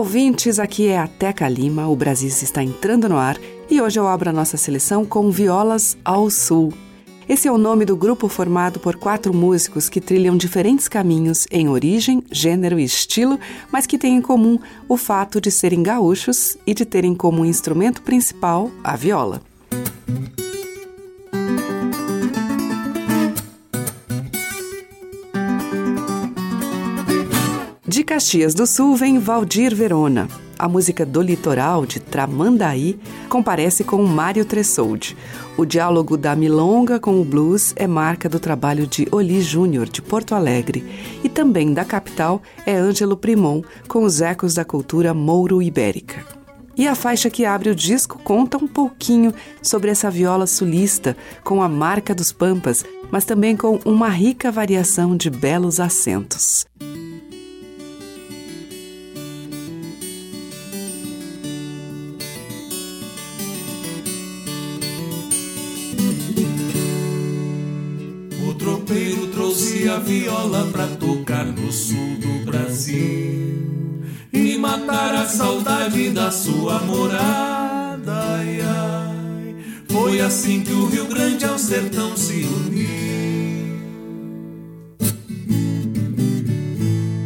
Ouvintes. Aqui é a Teca Lima. O Brasil está entrando no ar e hoje eu abro a nossa seleção com Violas ao Sul. Esse é o nome do grupo formado por quatro músicos que trilham diferentes caminhos em origem, gênero e estilo, mas que têm em comum o fato de serem gaúchos e de terem como instrumento principal a viola. Caxias do Sul vem Valdir Verona. A música do litoral, de Tramandaí, comparece com Mário Tressoldi. O diálogo da milonga com o blues é marca do trabalho de Oli Júnior, de Porto Alegre. E também da capital é Ângelo Primon, com os ecos da cultura mouro-ibérica. E a faixa que abre o disco conta um pouquinho sobre essa viola sulista, com a marca dos pampas, mas também com uma rica variação de belos acentos. A viola pra tocar no sul do Brasil e matar a saudade da sua morada. Ai, ai. Foi assim que o Rio Grande ao sertão se uniu.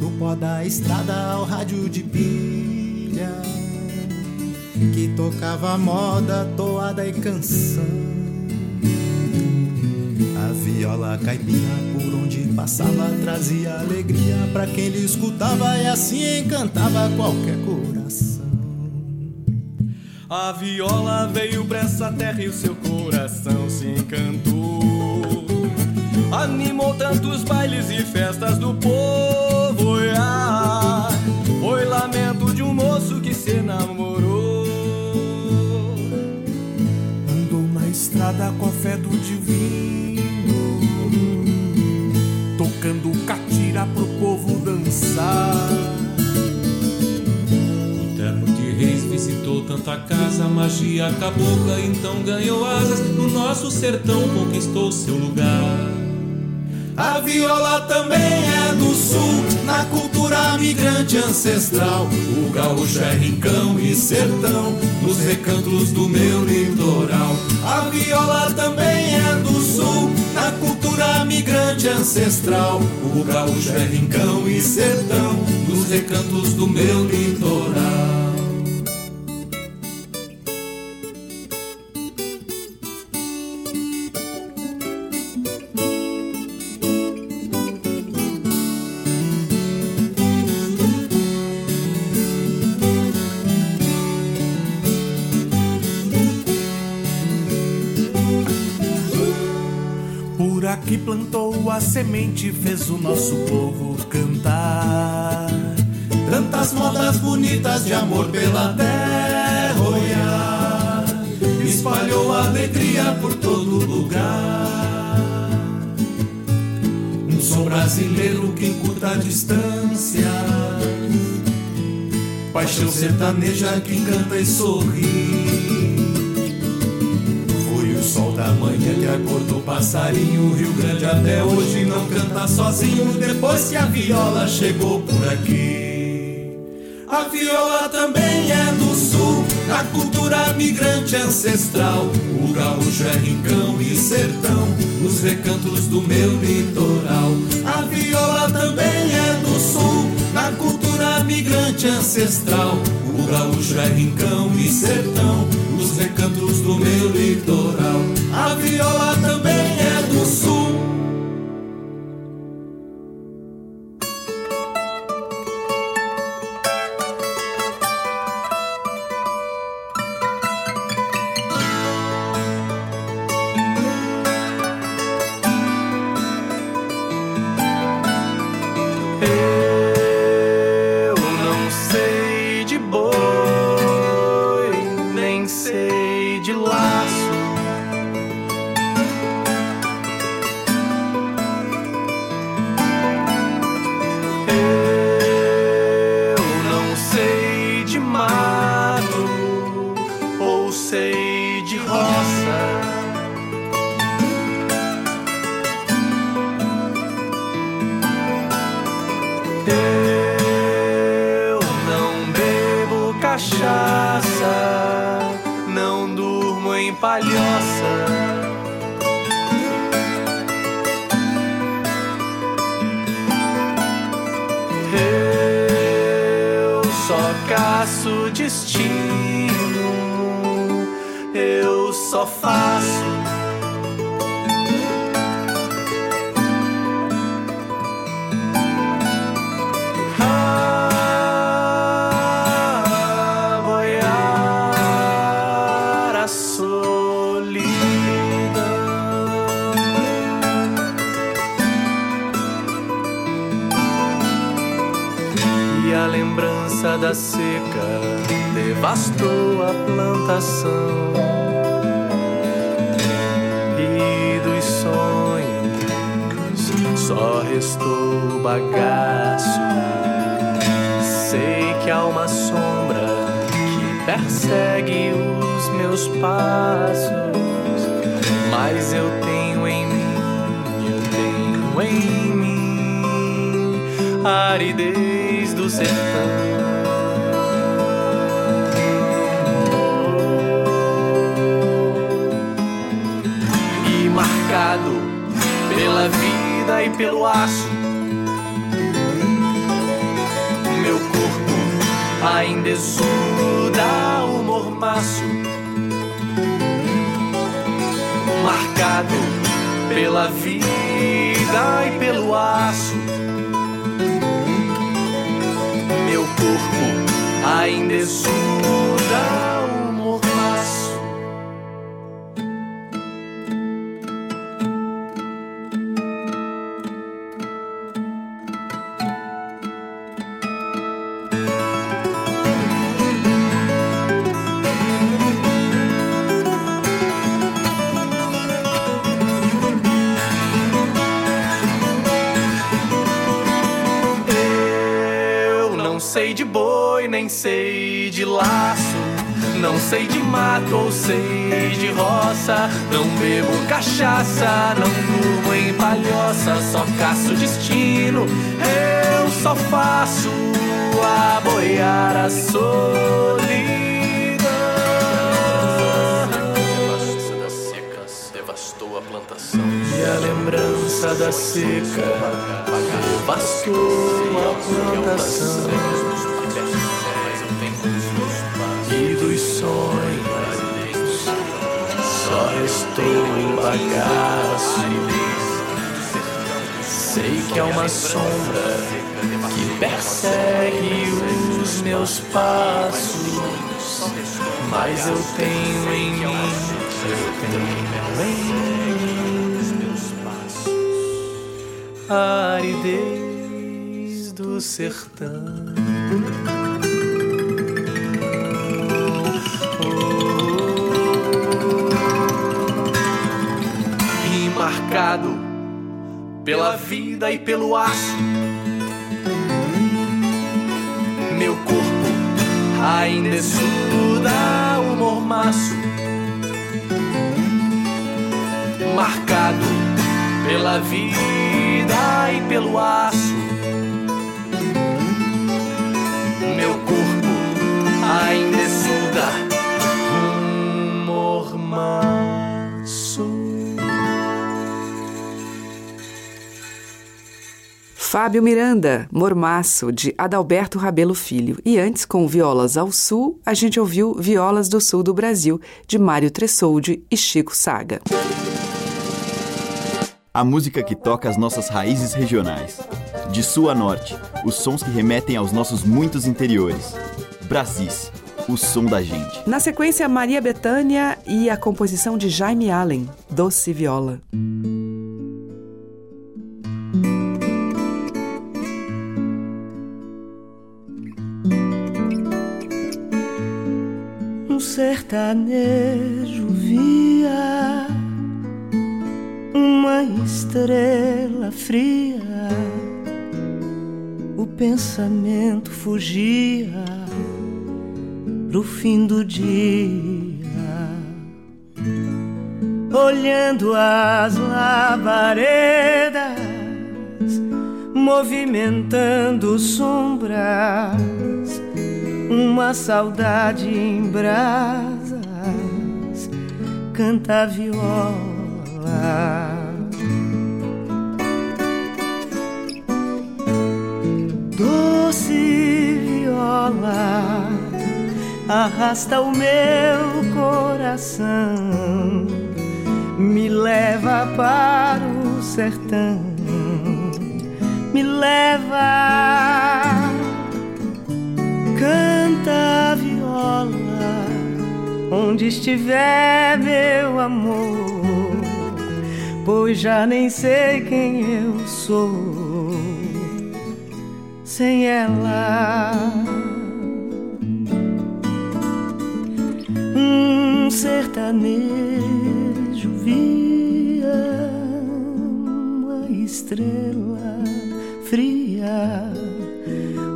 Do pó da estrada ao rádio de pilha Que tocava moda, toada e canção viola caipira por onde passava Trazia alegria pra quem lhe escutava E assim encantava qualquer coração A viola veio pra essa terra e o seu coração se encantou. Animou tantos bailes e festas do povo. Ah, foi lamento de um moço que se enamorou. Andou na estrada com a fé do divino, tocando catira pro povo dançar. O terno de reis visitou tanta casa, magia cabocla então ganhou asas. No nosso sertão conquistou seu lugar. A viola também é do sul, na cultura migrante ancestral. O gaúcho é rincão e sertão, nos recantos do meu litoral. A viola também é do sul, na cultura migrante ancestral. O gaúcho é rincão e sertão, nos recantos do meu litoral. Aqui plantou a semente, fez o nosso povo cantar. Tantas modas bonitas de amor pela terra, olhar. Espalhou alegria por todo lugar. Um som brasileiro que encurta a distância. Paixão sertaneja que canta e sorri. Manhã que acordou o passarinho. Rio Grande até hoje não canta sozinho. Depois que a viola chegou por aqui. A viola também é do sul, da cultura migrante ancestral. O gaúcho é rincão e sertão, nos recantos do meu litoral. A viola também é do sul, da cultura migrante ancestral. O gaúcho é rincão e sertão, nos recantos do meu litoral. A viola também cachaça, não durmo em palhoça. caço destino, eu só faço. Plantação e dos sonhos só restou bagaço. Sei que há uma sombra que persegue os meus passos, mas eu tenho em mim, eu tenho em mim a aridez do sertão. Pela vida e pelo aço. Meu corpo ainda exuda o mormaço, marcado pela vida e pelo aço. Meu corpo ainda exuda mato ou sei de roça. Não bebo cachaça, não durmo em palhoça, só caço destino. Eu só faço a boiar a solidão. da seca devastou a plantação. E a lembrança da seca devastou a plantação. Estou em bagaço. Sei que há uma sombra que persegue os meus passos, mas eu tenho em mim, eu tenho em mim a aridez do sertão. Pela vida e pelo aço. Meu corpo ainda estuda o mormaço, marcado pela vida e pelo aço. Fábio Miranda, Mormaço, de Adalberto Rabelo Filho. E antes, com Violas ao Sul, a gente ouviu Violas do Sul do Brasil, de Mário Tressoldi e Chico Saga. A música que toca as nossas raízes regionais. De sul a norte, os sons que remetem aos nossos muitos interiores. Brasis, o som da gente. Na sequência, Maria Bethânia e a composição de Jaime Allen, Doce Viola. Sertanejo via uma estrela fria, o pensamento fugia pro fim do dia, olhando as labaredas, movimentando sombras, uma saudade em brasas, canta a viola. Doce viola, arrasta o meu coração, me leva para o sertão me leva. Onde estiver meu amor, pois já nem sei quem eu sou sem ela. Um sertanejo via uma estrela fria,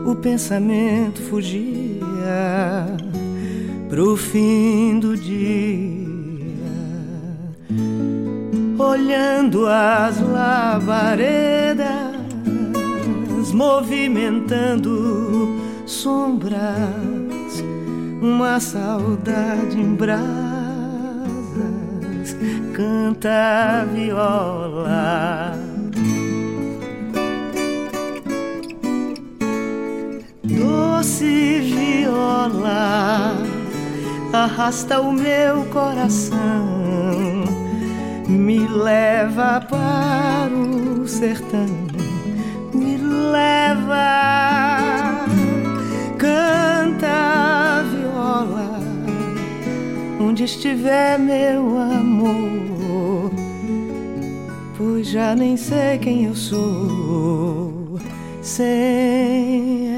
o pensamento fugia pro fim do dia, olhando as labaredas, movimentando sombras, uma saudade em brasas, canta a viola. Doce viola arrasta o meu coração, me leva para o sertão, me leva, canta viola, onde estiver meu amor, pois já nem sei quem eu sou sem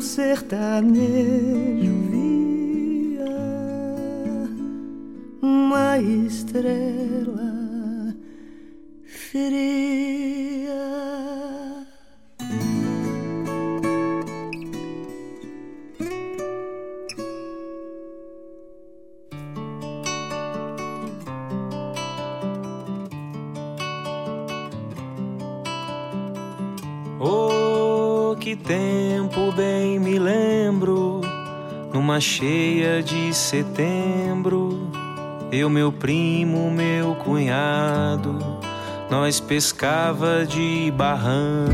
sertanejo via uma estrela fria. Cheia de setembro, eu, meu primo, meu cunhado, nós pescava de barranco,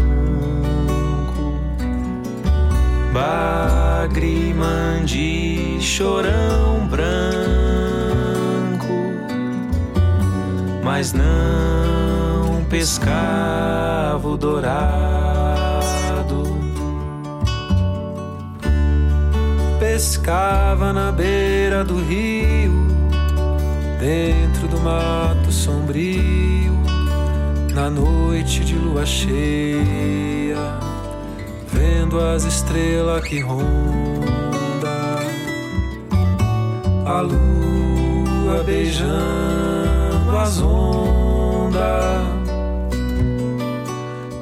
bagre, mandi, chorão branco, mas não pescava o dourado pescava na beira do rio, dentro do mato sombrio, na noite de lua cheia, vendo as estrelas que ronda, a lua beijando as ondas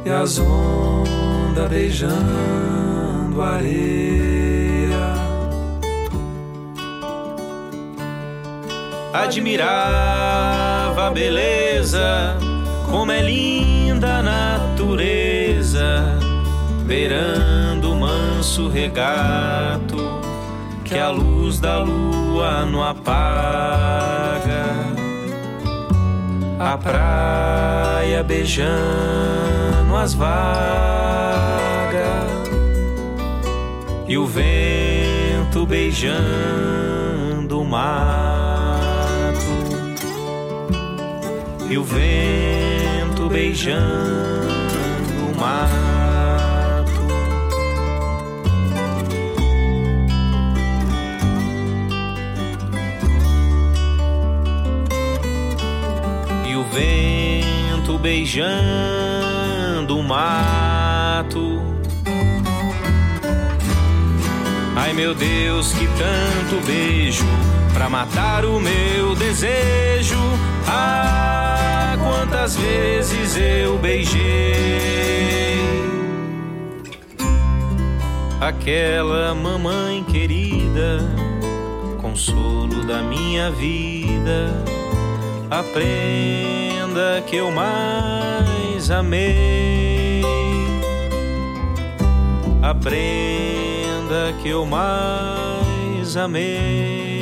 e as ondas beijando a areia. Admirava a beleza, como é linda a natureza, beirando o manso regato que a luz da lua não apaga. A praia beijando as vagas e o vento beijando o mar. E o vento beijando o mato. E o vento beijando o mato. Ai meu Deus, que tanto beijo pra matar o meu desejo. Ah, quantas vezes eu beijei aquela mamãe querida, consolo da minha vida, a prenda que eu mais amei, a prenda que eu mais amei.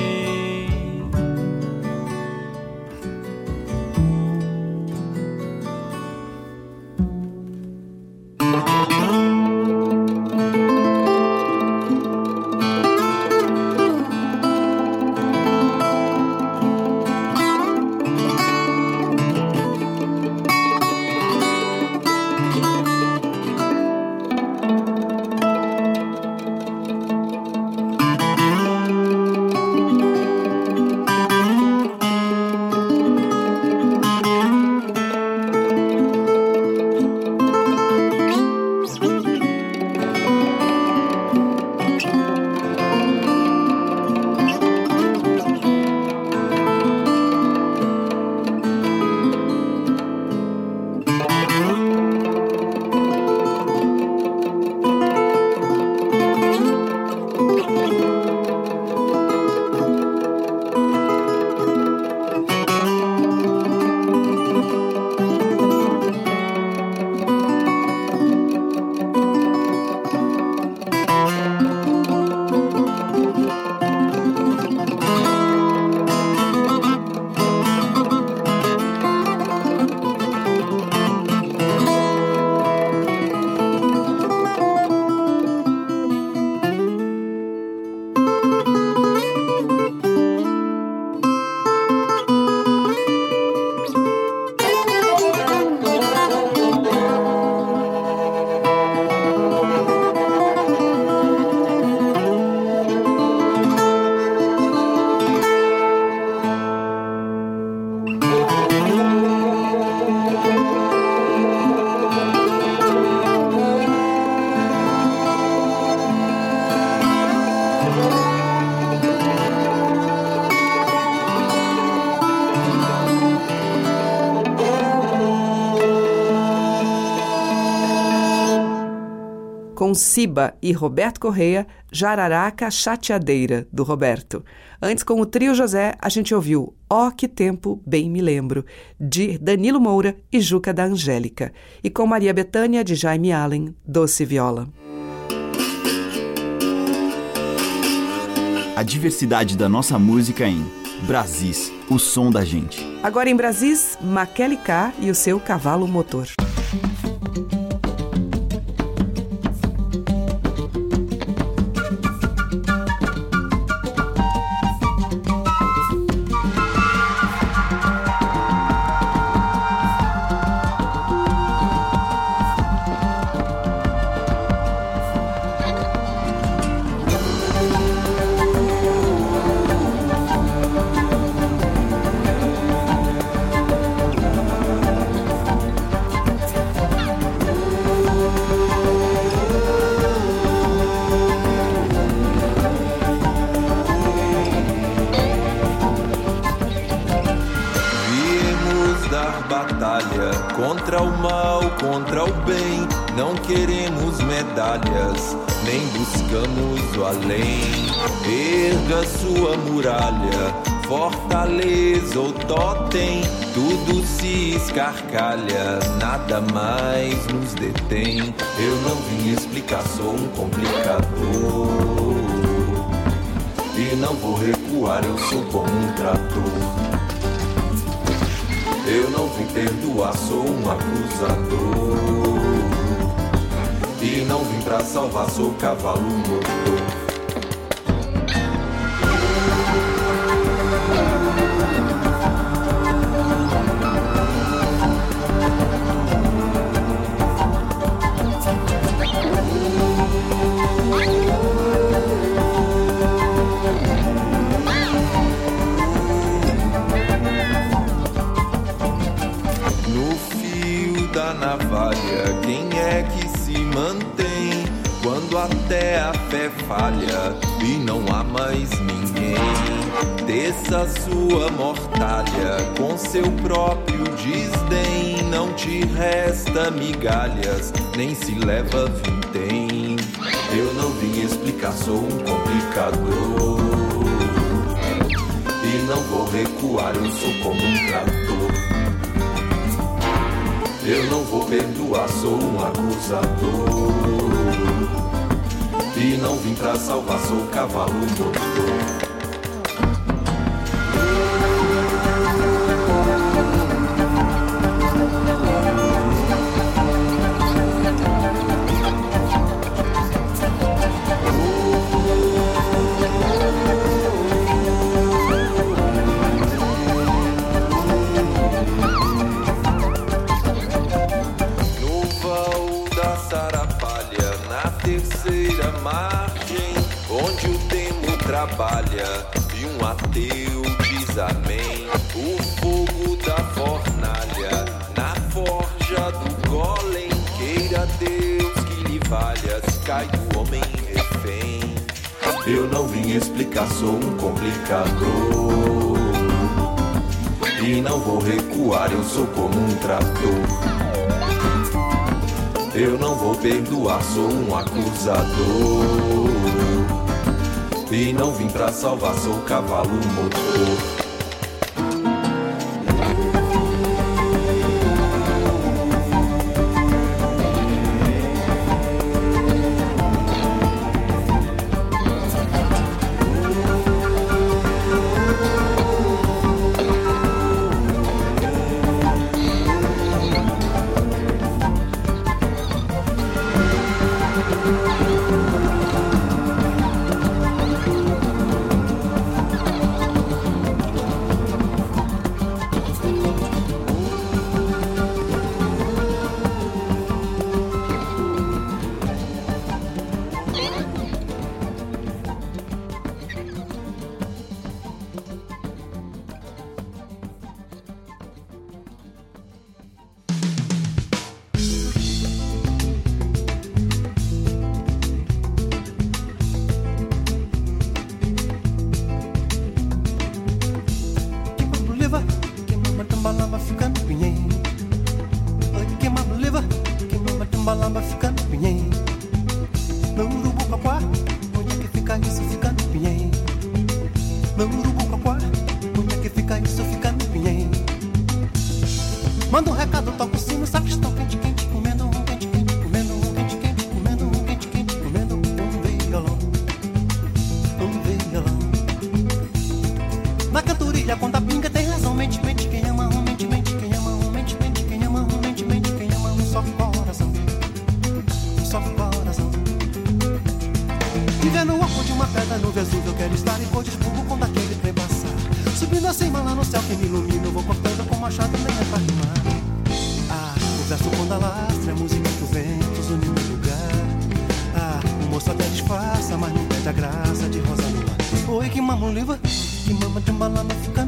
Siba e Roberto Correia, Jararaca Chateadeira, do Roberto. Antes, com o trio José, a gente ouviu Ó oh, Que Tempo Bem Me Lembro, de Danilo Moura e Juca da Angélica. E com Maria Betânia, de Jaime Allen, Doce Viola. A diversidade da nossa música em Brasis, o som da gente. Agora em Brasis, Maquele K e o seu cavalo motor. Até a fé falha e não há mais ninguém. Desça sua mortalha com seu próprio desdém. Não te resta migalhas, nem se leva vintém. Eu não vim explicar, sou um complicador. E não vou recuar, eu sou como um trator. Eu não vou perdoar, sou um acusador. E não vim pra salvar, sou cavalo motor. Vim explicar, sou um complicador. E não vou recuar, eu sou como um trator. Eu não vou perdoar, sou um acusador. E não vim pra salvar, sou cavalo motor. até disfarça, mas não perde a graça de rosa lua. Oi, que mamão leva, que mama de balada fica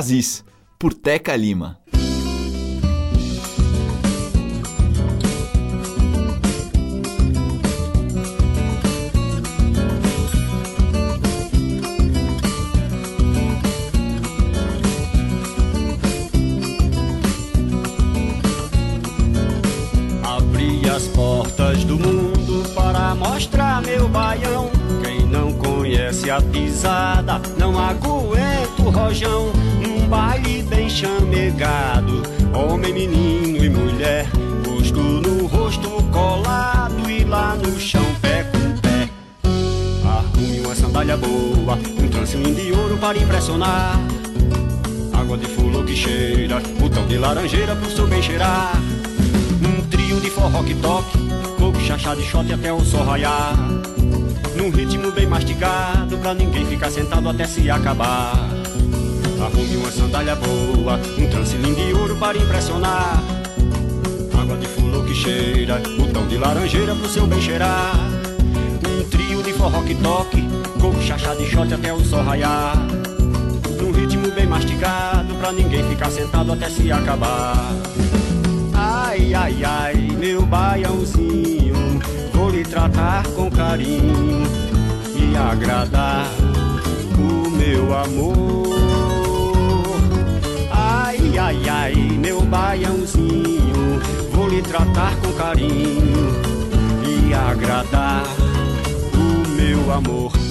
Brasis, por Teca Lima. Abri as portas do mundo para mostrar meu baião. Quem não conhece a pisada, não aguenta o rojão. Baile bem chamegado, homem, menino e mulher. Rosto no rosto colado e lá no chão, pé com pé. Arrume uma sandália boa, um trance lindo de ouro para impressionar. Água de fulô que cheira, botão de laranjeira pro seu bem cheirar. Um trio de forró que toque, coco, chachá de shot até o sol raiar. Num ritmo bem mastigado, pra ninguém ficar sentado até se acabar. Arrume uma sandália boa, um trance lindo de ouro para impressionar. Água de fulô que cheira, botão de laranjeira pro seu bem cheirar. Um trio de forró que toque, coco, chachá de shot até o sol raiar. Num ritmo bem mastigado, pra ninguém ficar sentado até se acabar. Ai, ai, ai, meu baiãozinho, vou lhe tratar com carinho e agradar o meu amor. Ai, ai, ai, meu baiãozinho, vou lhe tratar com carinho e agradar o meu amor.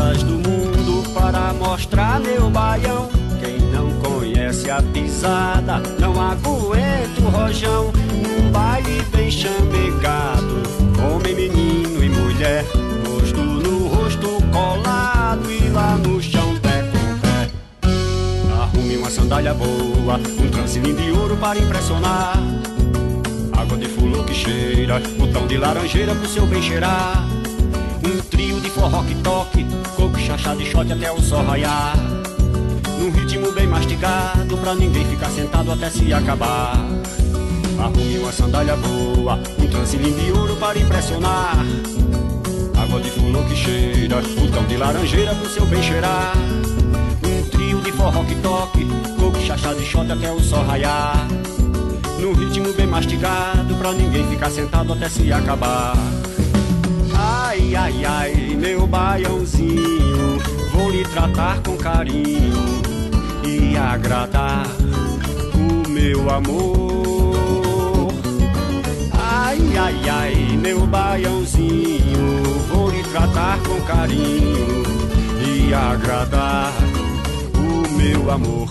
Do mundo para mostrar meu baião. Quem não conhece a pisada, não aguenta o rojão. Num baile bem chamegado, homem, menino e mulher. Rosto no rosto colado e lá no chão, pé com pé. Arrume uma sandália boa, um trance lindo de ouro para impressionar. Água de fulô que cheira, botão de laranjeira pro seu bem cheirar. Forró que toque, coco, chachá de shot até o sol raiar. Num ritmo bem mastigado, pra ninguém ficar sentado até se acabar. Arrume uma sandália boa, um trance lindo de ouro para impressionar. Água de fulô que cheira, botão de laranjeira pro seu bem cheirar. Um trio de forró que toque, coco, chachá de shot até o sol raiar. Num ritmo bem mastigado, pra ninguém ficar sentado até se acabar. Ai, ai, ai, meu baiãozinho, vou lhe tratar com carinho e agradar o meu amor. Ai, ai, ai, meu baiãozinho, vou lhe tratar com carinho e agradar o meu amor.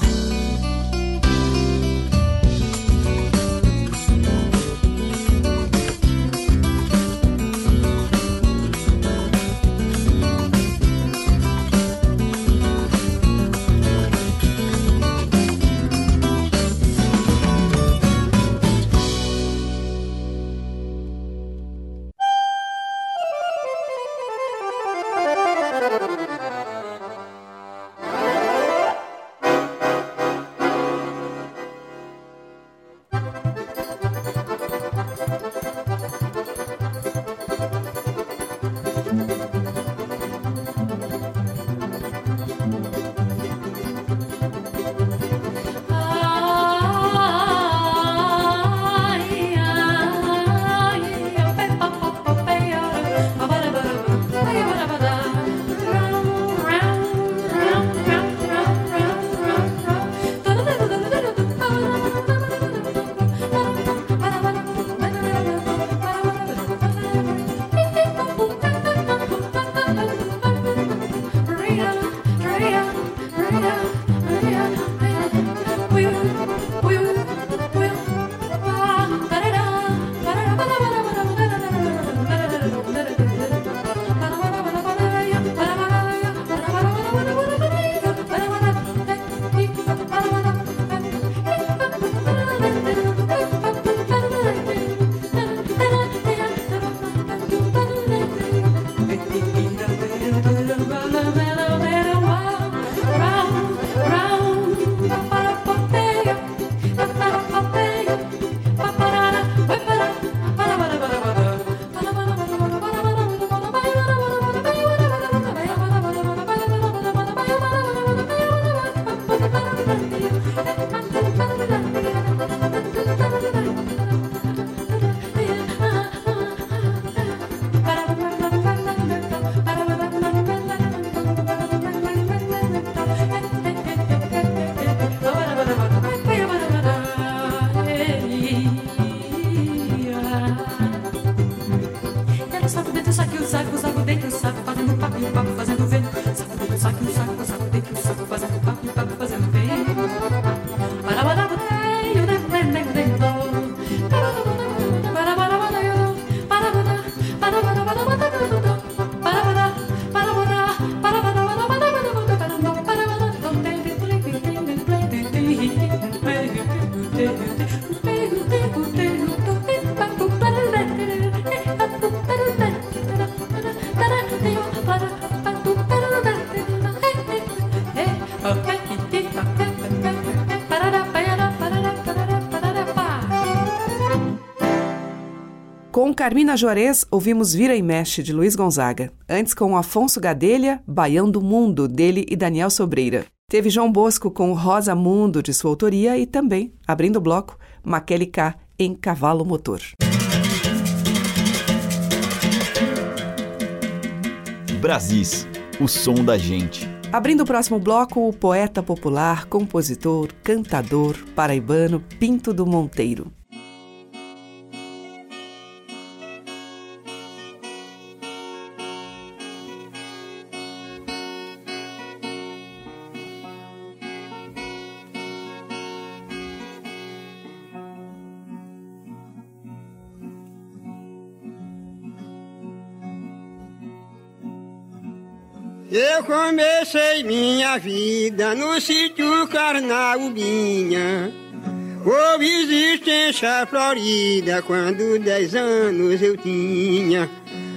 Carmina Juarez, ouvimos Vira e Mexe, de Luiz Gonzaga. Antes, com Afonso Gadelha, Baião do Mundo, dele e Daniel Sobreira. Teve João Bosco com Rosa Mundo, de sua autoria, e também, abrindo o bloco, Maquele K em Cavalo Motor. Brasis, o som da gente. Abrindo o próximo bloco, o poeta popular, compositor, cantador, paraibano Pinto do Monteiro. Comecei minha vida no sítio Carnaubinha, Houve existência florida quando dez anos eu tinha.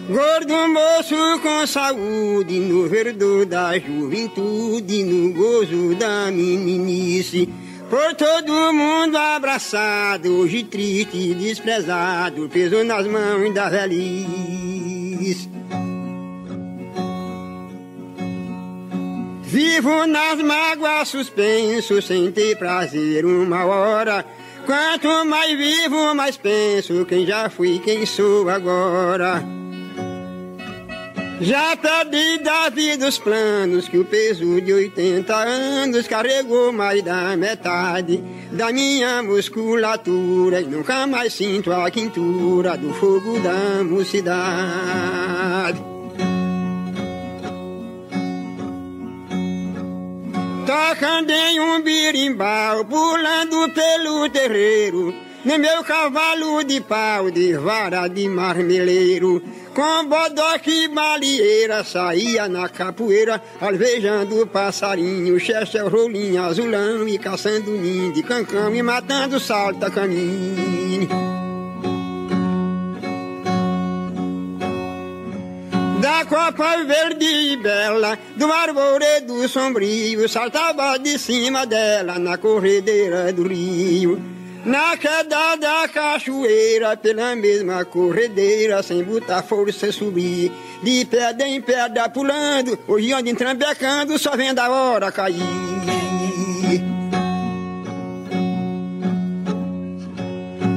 Gordo moço com saúde, no verdor da juventude, no gozo da meninice. Por todo mundo abraçado, hoje triste e desprezado, peso nas mãos da velhice. Vivo nas mágoas suspenso, sem ter prazer uma hora. Quanto mais vivo, mais penso quem já fui, quem sou agora. Já perdi da vida os planos que o peso de 80 anos carregou mais da metade da minha musculatura e nunca mais sinto a quintura do fogo da mocidade. Tocando em um birimbau, pulando pelo terreiro, no meu cavalo de pau, de vara de marmeleiro, com bodoque e balieira, saía na capoeira, alvejando passarinho, chechel, rolinho, azulão, e caçando ninho de cancão, e matando salta caminho. Da copa verde e bela, do arvoredo sombrio, saltava de cima dela na corredeira do rio. Na queda da cachoeira, pela mesma corredeira, sem botar força subir, de pedra em pedra pulando, hoje ando entrambecando, só vendo a hora cair.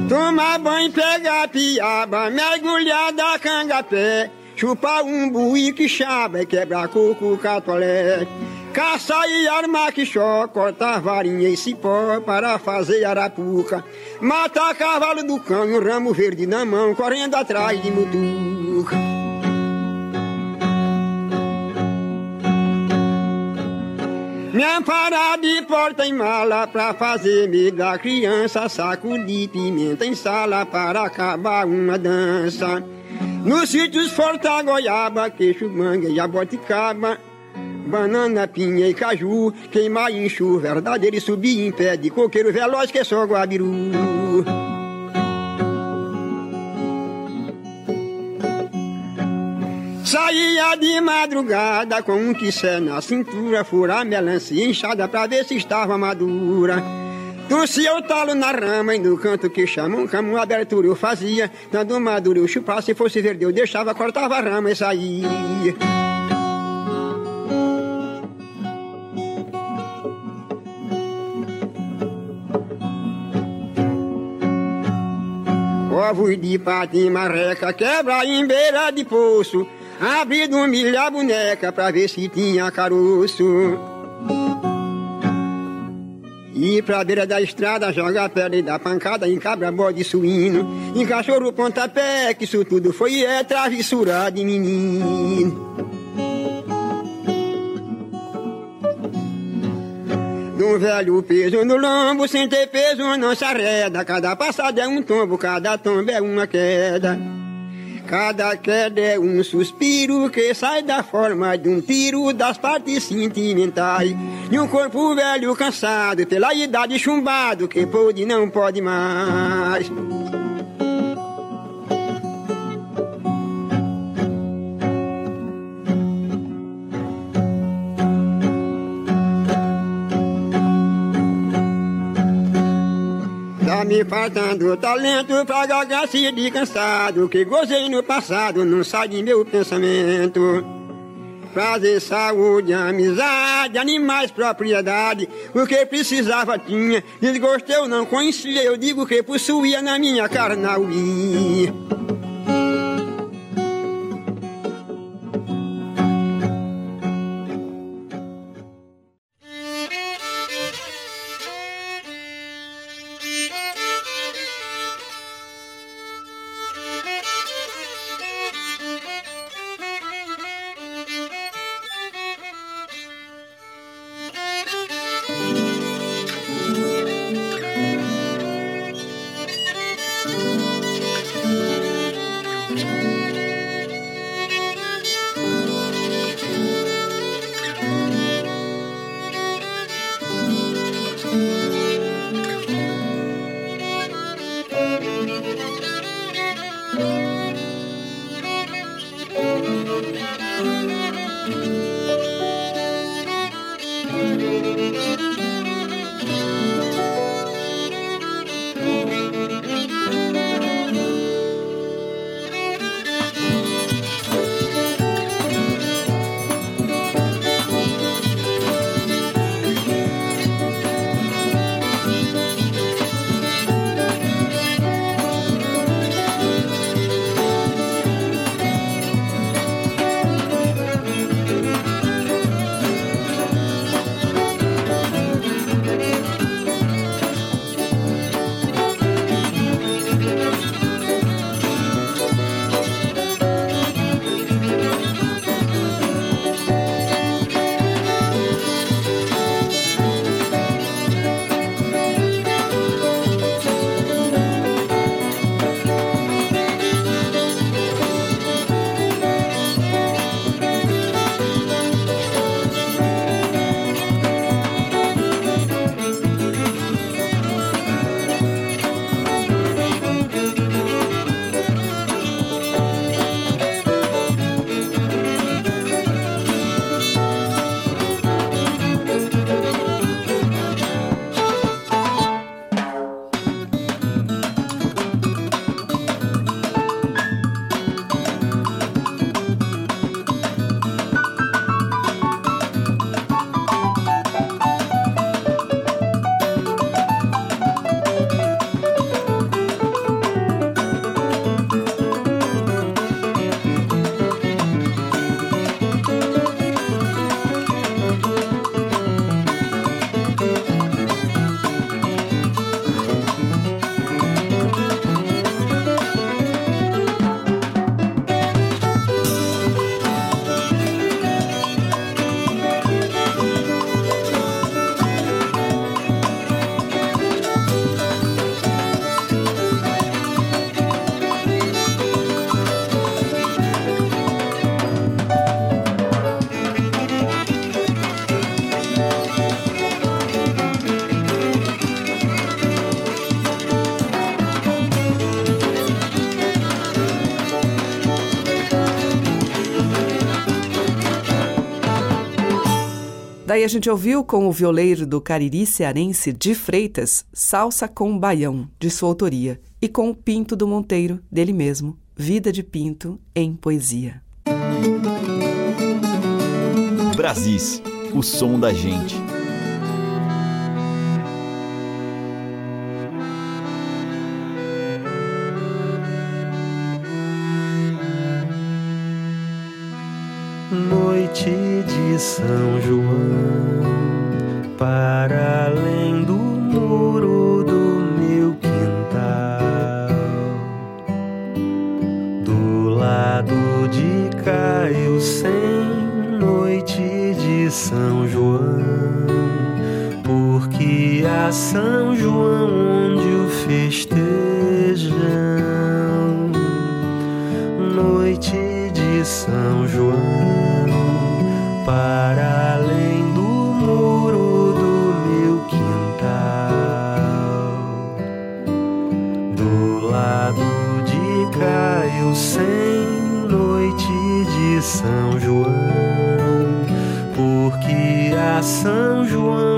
Tomar banho, pegar piaba, mergulhar da cangapé, Chupa um bui que chaba e quebra coco catolé. Caça e arma que chó, corta varinha e cipó para fazer arapuca. Mata cavalo do um ramo verde na mão, correndo atrás de mutuca. Me amparar de porta em mala pra fazer medo da criança, saco de pimenta em sala para acabar uma dança. Nos sítios forta goiaba, queixo, manga, jaboticaba, banana, pinha e caju, queimar enxu, verdadeiro e subir em pé de coqueiro veloz que é só guabiru. Saía de madrugada com um quissé na cintura, furar melancia inchada pra ver se estava madura. Torcia o talo na rama e no canto que chamam uma abertura eu fazia. Dando madura eu chupava, se fosse verde eu deixava, cortava a rama e saía. Ovos de patim marreca, quebra em beira de poço. Abrindo milho a boneca pra ver se tinha caroço. E pra beira da estrada joga pedra e dá pancada em cabra, bode suíno, em cachorro pontapé, que isso tudo foi é travessura de menino. De um velho peso no lombo, sem ter peso não se arreda, cada passada é um tombo, cada tombo é uma queda. Cada queda é um suspiro que sai da forma de um tiro das partes sentimentais. De um corpo velho cansado pela idade chumbado que pode e não pode mais. Me faltando talento pra gagace de cansado Que gozei no passado, não sai de meu pensamento. Prazer, saúde, amizade, animais, propriedade O que precisava tinha, desgosto eu não conhecia Eu digo que possuía na minha carnauia Daí a gente ouviu com o violeiro do Cariri cearense de Freitas, Salsa com Baião, de sua autoria, e com o Pinto do Monteiro, dele mesmo, Vida de Pinto em Poesia. Brasis, o som da gente. De São João, para além do muro do meu quintal, do lado de cá eu sem noite de São João, porque a São João onde o festejam, noite de São João São João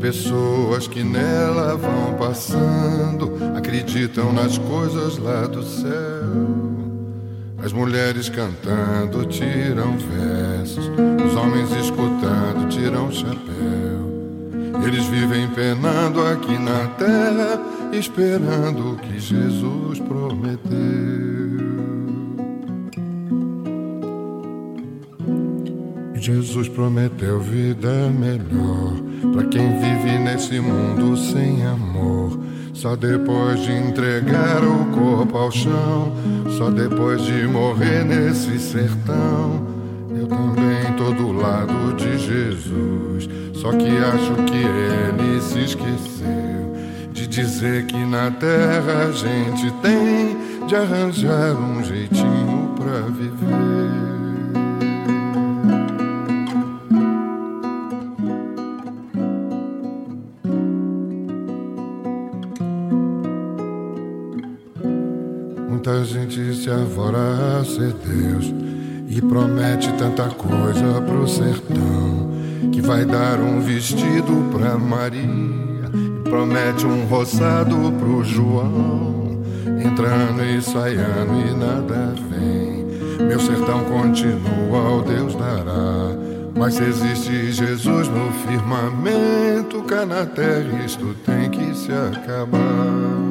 pessoas que nela vão passando acreditam nas coisas lá do céu. As mulheres cantando tiram versos, os homens escutando tiram chapéu. Eles vivem penando aqui na terra, esperando o que Jesus prometeu. Jesus prometeu vida melhor para quem vive nesse mundo sem amor. Só depois de entregar o corpo ao chão, só depois de morrer nesse sertão. Eu também tô do lado de Jesus, só que acho que ele se esqueceu de dizer que na terra a gente tem de arranjar um jeitinho se avora a ser Deus e promete tanta coisa pro sertão que vai dar um vestido pra Maria e promete um roçado pro João entrando e saindo e nada vem. Meu sertão continua o Deus dará mas existe Jesus no firmamento cá na terra isto tem que se acabar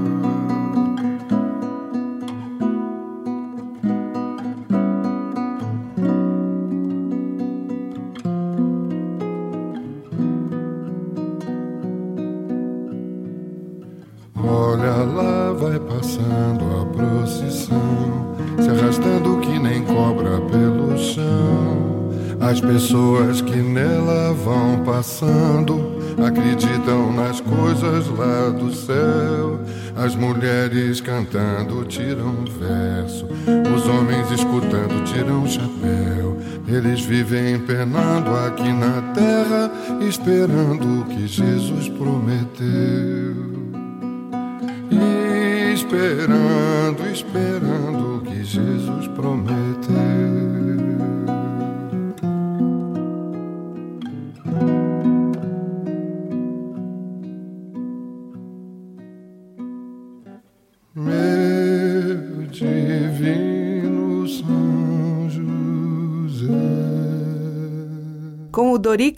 As mulheres cantando tiram verso, os homens escutando tiram chapéu. Eles vivem penando aqui na terra, esperando que Jesus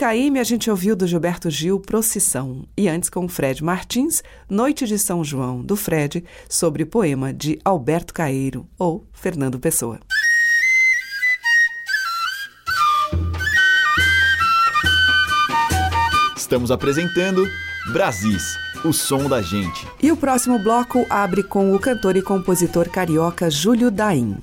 Caymmi a gente ouviu do Gilberto Gil Procissão e antes com Fred Martins Noite de São João do Fred sobre poema de Alberto Caeiro ou Fernando Pessoa. Estamos apresentando Brasis, o som da gente. E o próximo bloco abre com o cantor e compositor carioca Júlio Daim.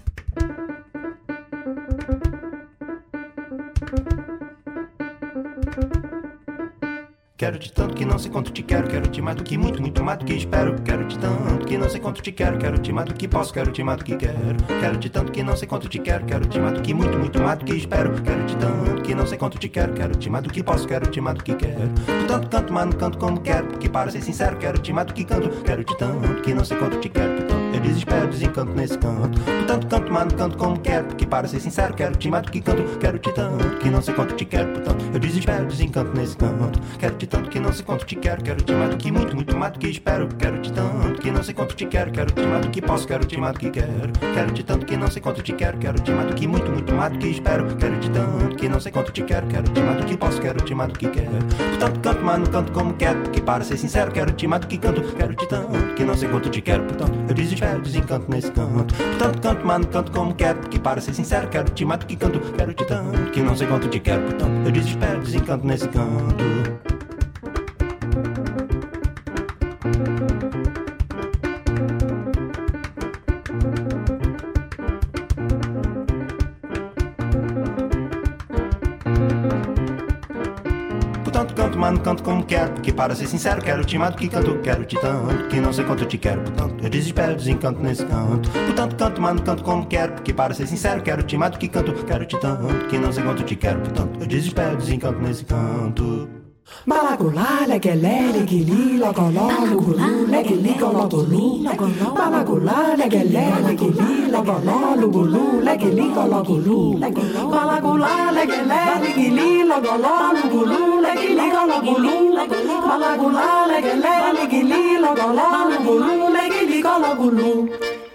Quero te tanto que não sei quanto te quero, quero te mais do que muito, muito mais do que espero. Quero te tanto que não sei quanto te quero, quero te mais do que posso, quero te mais do que quero. Quero te tanto que não sei quanto te quero, quero te mais do que muito, muito mais do que espero. Quero te tanto que não sei quanto te quero, quero te mais do que posso, quero te mais do que quero. Tu tanto canto, mas não canto como quero, porque para ser sincero, quero te mais do que canto. Quero te tanto que não sei quanto te quero, tanto eu desespero, desencanto nesse canto. Tu tanto canto, mas não canto como quero, porque para ser sincero, quero te mais do que canto. Quero te tanto que não sei quanto te quero, portanto eu desespero, desencanto nesse canto. Quero te tanto que não sei quanto te quero, quero te mais do que muito, muito mais do que espero. Quero te tanto que não sei quanto te quero, quero te mais do que posso, quero te mais do que quero. Quero te tanto que não sei quanto te quero, quero te mais do que muito, muito mais do que espero. Quero te tanto que não sei quanto te quero, quero te mais do que posso, quero te mais do que quero. Portanto, canto, mas não canto como quero, porque para ser sincero, quero te mais do que canto. Quero te tanto que não sei quanto te quero, portanto, eu desespero, desencanto nesse canto. Portanto, canto, mas não canto como quero, porque para ser sincero, quero te mais do que canto. Quero te tanto que não sei quanto te quero, portanto, eu desespero, desencanto nesse canto. Canto como quero. Porque para ser sincero, quero te mais do que canto. Quero te tanto, que não sei quanto eu te quero. Portanto, eu desespero, desencanto nesse canto. Portanto, canto, mas não canto como quero. Porque para ser sincero, quero te mais do que canto. Quero te tanto, que não sei quanto eu te quero. Portanto, eu desespero, desencanto nesse canto. Malagulá, leguelé, leguili, logoló, lugulu, leguili, gologulu. Malagulá, leguelé, leguili, logoló, lugulu, leguili, gologulu. Malagulá, leguelé, leguili, logoló, lugulu. Malagulá, leguelé, leguili, logoló, lugulu.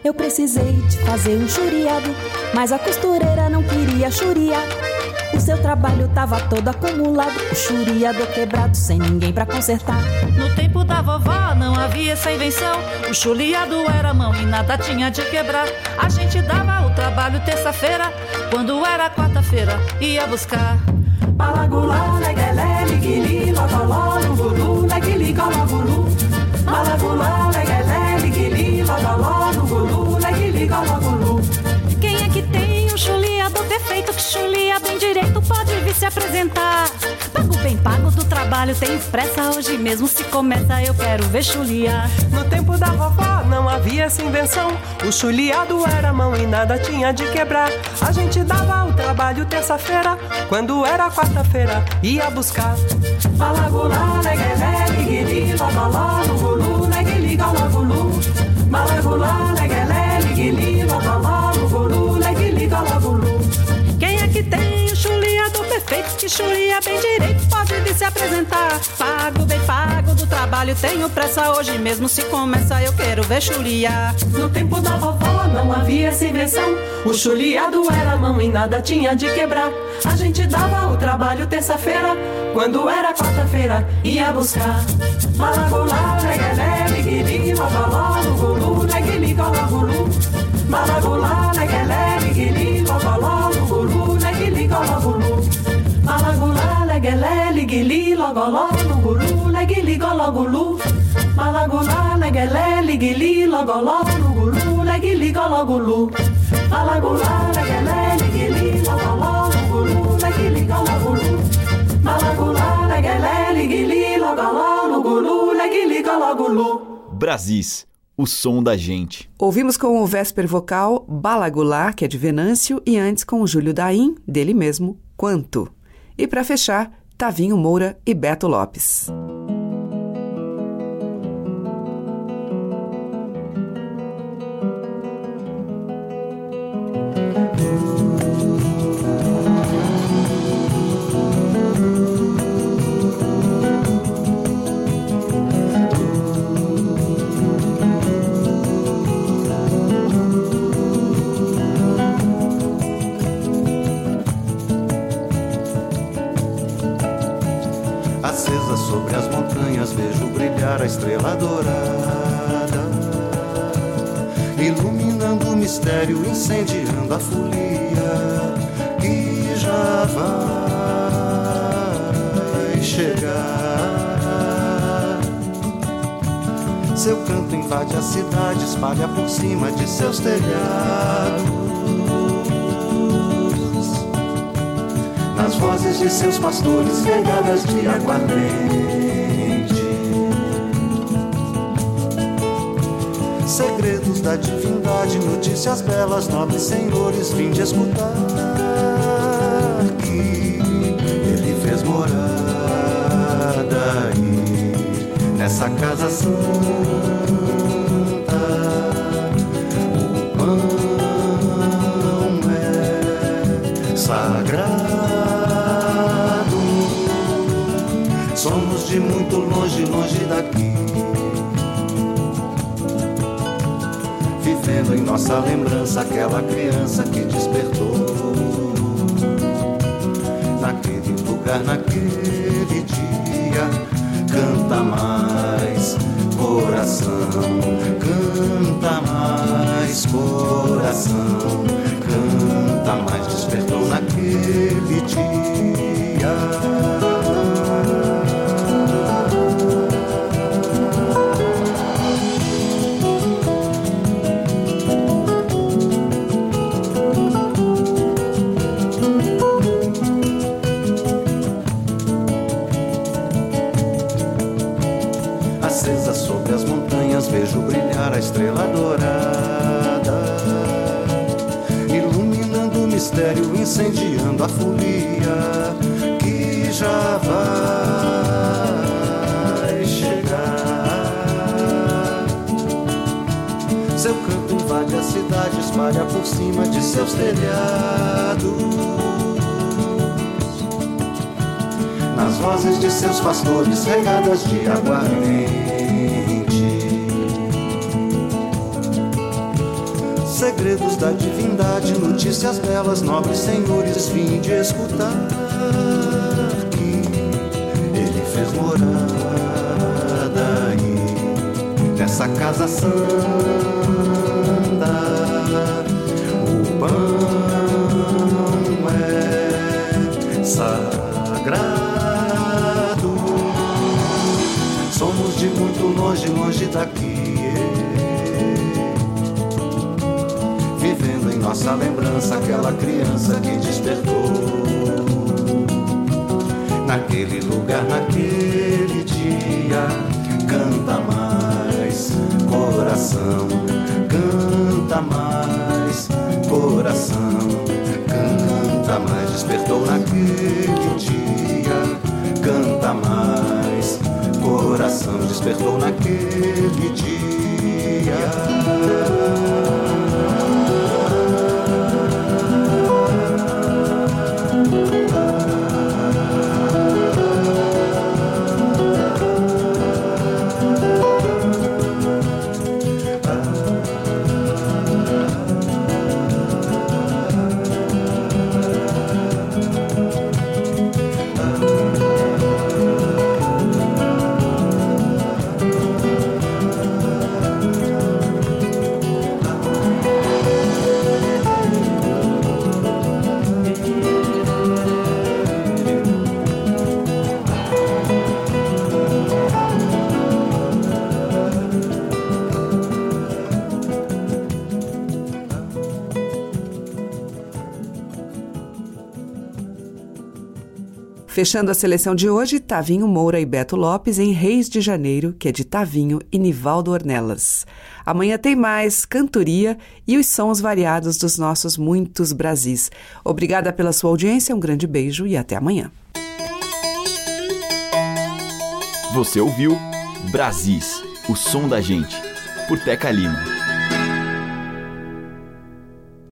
Eu precisei de fazer um churiado, mas a costureira não queria churiar. O seu trabalho tava todo acumulado, o churiado quebrado, sem ninguém para consertar. No tempo da vovó não havia essa invenção. O chuliado era mão e nada tinha de quebrar. A gente dava o trabalho terça-feira, quando era quarta-feira, ia buscar. Balagulá, leguelé, liguili, logoló, lugulu, leguili, gologulu. Balagulá, leguelé, liguili, logoló, lugulu, leguili, gologulu. Quem é que tem um chuliado perfeito que chulia bem direito se apresentar. Pago bem pago do trabalho, tenho pressa hoje mesmo. Se começa, eu quero ver chuliar. No tempo da vovó não havia essa invenção. O chuliado era mão e nada tinha de quebrar. A gente dava o trabalho terça-feira, quando era quarta-feira, ia buscar. Malagulá, leguelé, liguili, logoló, lugulu, leguili, gologulu. Malagulá, leguelé, que chulia bem direito pode vir se apresentar? Pago bem pago do trabalho, tenho pressa hoje mesmo. Se começa, eu quero ver chuliar. No tempo da vovó não havia essa invenção. O chuliado era mão e nada tinha de quebrar. A gente dava o trabalho terça-feira, quando era quarta-feira, ia buscar. Malagulá, leguelé, liguili, logoló, lugulu, leguili, gologulu. Malagulá, leguelé, Leguelé, liguili, logoló, lugulu, leguili, gologulu. Malagulá, leguelé, liguili, logoló, lugulu, leguili, gologulu. Malagulá, leguelé, liguili, logoló, lugulu, leguili, gologulu. Malagulá, leguelé, liguili, logoló, me liga logo, Lu. Brasis, o som da gente. Ouvimos com o Vésper Vocal Balagulá, que é de Venâncio, e antes com o Júlio Daim, dele mesmo, Quanto. E para fechar, Tavinho Moura e Beto Lopes. Seus telhados. Nas vozes de seus pastores, regadas de aguardente. segredos da divindade, notícias belas, nobres senhores, vinde escutar que ele fez morada aí nessa casa santa. Somos de muito longe, longe daqui. vivendo em nossa lembrança aquela criança que despertou. Naquele lugar, naquele dia, canta mais coração, canta mais coração, canta mais, despertou naquele dia. Incendiando a folia que já vai chegar. Seu canto invade a cidade, espalha por cima de seus telhados. Nas vozes de seus pastores regadas de aguardente segredos da divindade, notícias belas, nobres senhores, vinde escutar que ele fez morada aí nessa casa santa. O pão é sagrado. Somos de muito longe, longe daqui nossa lembrança aquela criança que despertou. Naquele lugar, naquele dia, canta mais, coração, canta mais, coração, canta mais, despertou naquele dia, canta mais, coração, despertou naquele dia. Fechando a seleção de hoje, Tavinho Moura e Beto Lopes em Reis de Janeiro, que é de Tavinho e Nivaldo Ornelas. Amanhã tem mais cantoria e os sons variados dos nossos muitos Brasis. Obrigada pela sua audiência, um grande beijo e até amanhã. Você ouviu Brasis, o som da gente, por Teca Lima.